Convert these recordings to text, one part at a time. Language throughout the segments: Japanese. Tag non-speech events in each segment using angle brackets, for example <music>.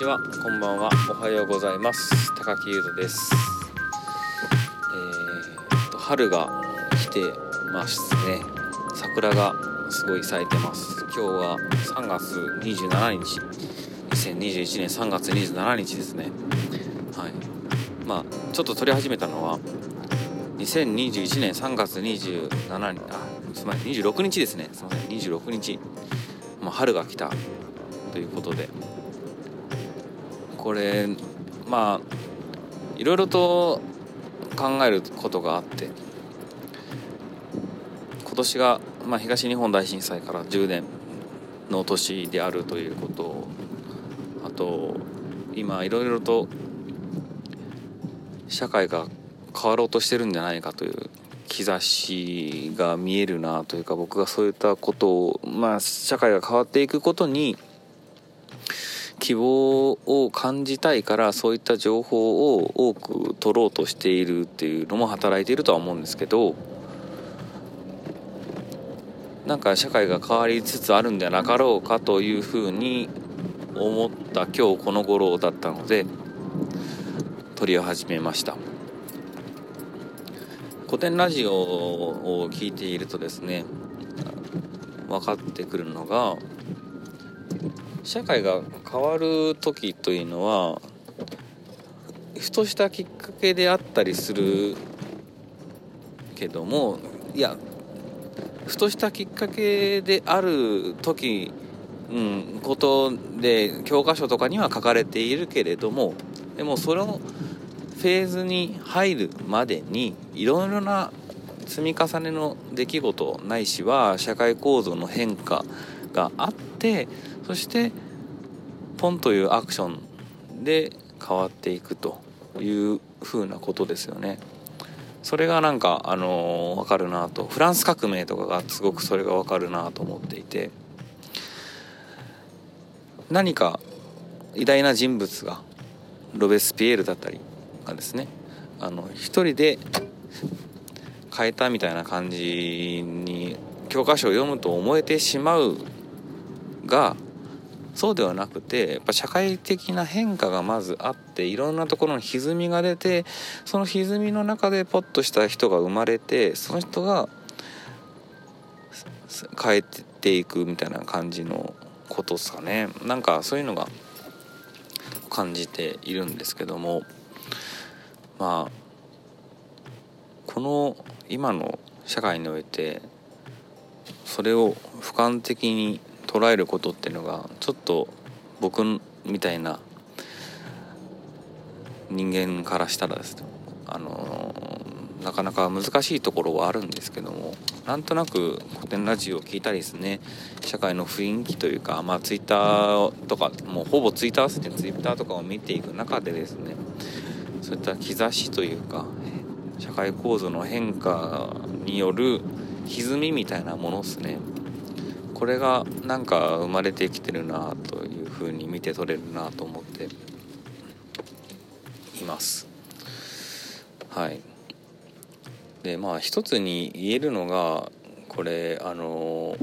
んにちは。こんばんは。おはようございます。高木優斗です。えー、と春が来てますね。桜がすごい咲いてます。今日は3月27日。2021年3月27日ですね。はい。まあちょっと撮り始めたのは2021年3月27日。あすみません26日ですね。すみません。26日、まあ、春が来たということで。これまあいろいろと考えることがあって今年が、まあ、東日本大震災から10年の年であるということあと今いろいろと社会が変わろうとしてるんじゃないかという兆しが見えるなというか僕がそういったことをまあ社会が変わっていくことに希望を感じたいからそういった情報を多く取ろうとしているっていうのも働いているとは思うんですけどなんか社会が変わりつつあるんではなかろうかというふうに思った今日この頃だったので取り始めました。古典ラジオを聞いているとですね分かってくるのが社会が変わる時というのはふとしたきっかけであったりするけどもいやふとしたきっかけである時、うん、ことで教科書とかには書かれているけれどもでもそのフェーズに入るまでにいろいろな積み重ねの出来事ないしは社会構造の変化があってそしてポンというアクションで変わっていくというふうなことですよね。それがなんかあの分かるなとフランス革命とかがすごくそれが分かるなと思っていて何か偉大な人物がロベスピエールだったりがですねあの一人で変えたみたいな感じに教科書を読むと思えてしまうがそうではなくてやっぱ社会的な変化がまずあっていろんなところに歪みが出てその歪みの中でポッとした人が生まれてその人が変えていくみたいな感じのことですかね。なんかそういうのが感じているんですけども。まあこの今の社会においてそれを俯瞰的に捉えることっていうのがちょっと僕みたいな人間からしたらです。ねあのなかなか難しいところはあるんですけどもなんとなく古典ラジオを聞いたりですね。社会の雰囲気というかまあツイッターとかもうほぼツイッターですねツイッターとかを見ていく中でですねそういった兆しというか社会構造の変化による歪みみたいなものですね。これがなんか生まれてきてるなというふうに見て取れるなと思っています。はい。でまあ一つに言えるのがこれあの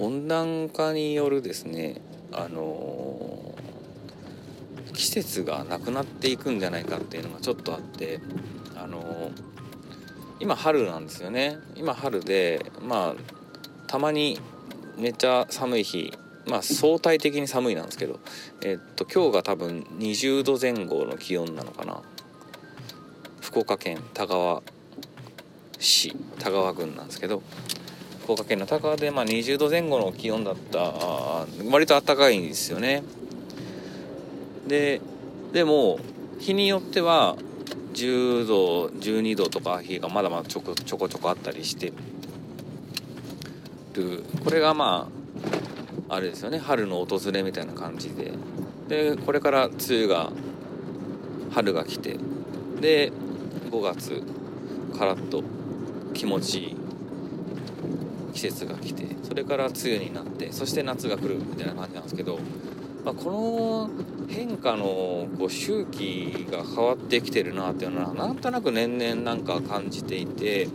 温暖化によるですねあの季節がなくなっていくんじゃないかっていうのがちょっとあってあの今春なんですよね。今春でまあたまにめっちゃ寒い日。まあ相対的に寒いなんですけど。えっと今日が多分20度前後の気温なのかな。福岡県田川市。田川郡なんですけど。福岡県の田川でまあ20度前後の気温だった。割と暖かいんですよね。ででも日によっては10度12度とか日がまだまだちょこちょこちょこあったりして。るこれがまああれですよね春の訪れみたいな感じで。でこれから梅雨が春が来てで5月カラッと気持ちいい季節が来てそれから梅雨になってそして夏が来るみたいな感じなんですけど、まあ、この変化のこう周期が変わってきてるなっていうのはなんとなく年々なんか感じていて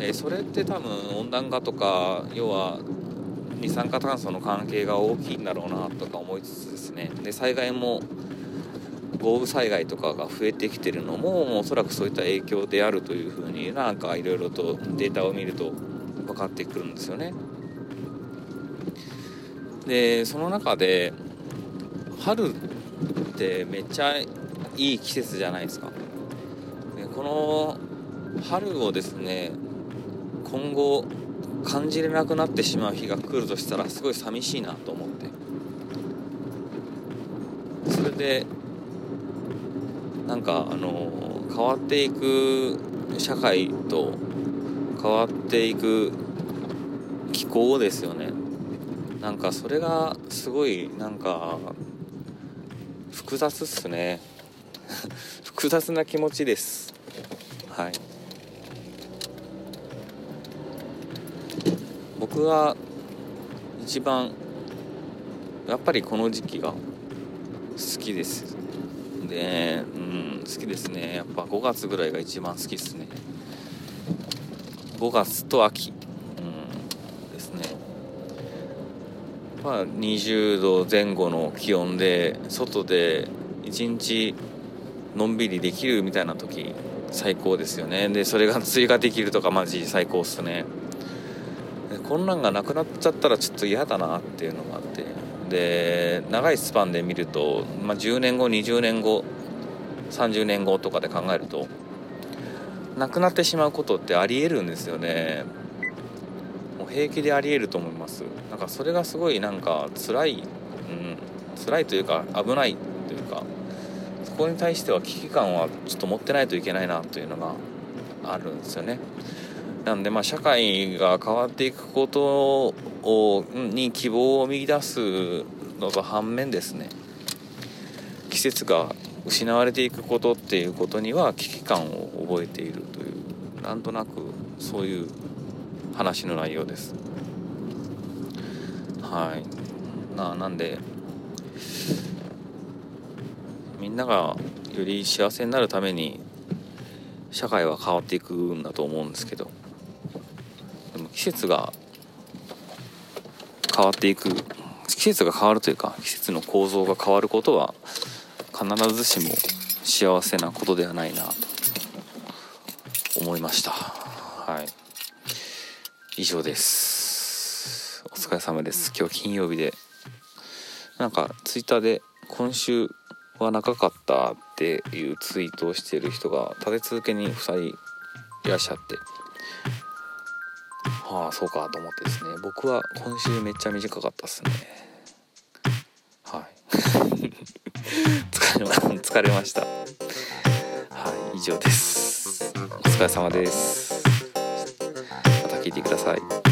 えそれって多分温暖化とか要は二酸化炭素の関係が大きいんだろうなとか思いつつですねで災害も豪雨災害とかが増えてきてるのもおそらくそういった影響であるというふうになんかいろいろとデータを見ると分かってくるんですよね。でその中で春ってめっちゃいい季節じゃないですか。でこの春をですね今後感じれなくなってしまう日が来るとしたらすごい寂しいなと思って。それでなんかあの変わっていく社会と変わっていく気候ですよね。なんかそれがすごいなんか複雑っすね。<laughs> 複雑な気持ちです。はい。僕が一番やっぱりこの時期が好きです。でうん好きですね。やっぱ5月ぐらいが一番好きですね。5月と秋、うん、ですね。まあ20度前後の気温で外で一日のんびりできるみたいな時最高ですよね。でそれが <laughs> 追加できるとかマジ最高っすね。こんなんがなくなっちゃったらちょっと嫌だなっていうのがあって。で長いスパンで見ると、まあ、10年後20年後30年後とかで考えるとなくなってしまうことってありえるんですよね。もう平気でありえると思います。なんかそれがすごいなんか辛い、うん、辛いというか危ないというかそこに対しては危機感はちょっと持ってないといけないなというのがあるんですよね。なんでまあ社会が変わっていくことをに希望を見いだすのと反面ですね。季節が失われていくことっていうことには危機感を覚えているというなんとなくそういう話の内容です。はい。ななんでみんながより幸せになるために社会は変わっていくんだと思うんですけど。季節が変わっていく季節が変わるというか季節の構造が変わることは必ずしも幸せなことではないなと思いました。はい。以上です。お疲れ様です。今日金曜日で。なんかツイッターで今週は長かったっていうツイートをしている人が立て続けに2人いらっしゃって。ああそうかと思ってですね。僕は今週めっちゃ短かったっすね。はい。<laughs> 疲れま疲れました。はい以上です。お疲れ様です。また聞いてください。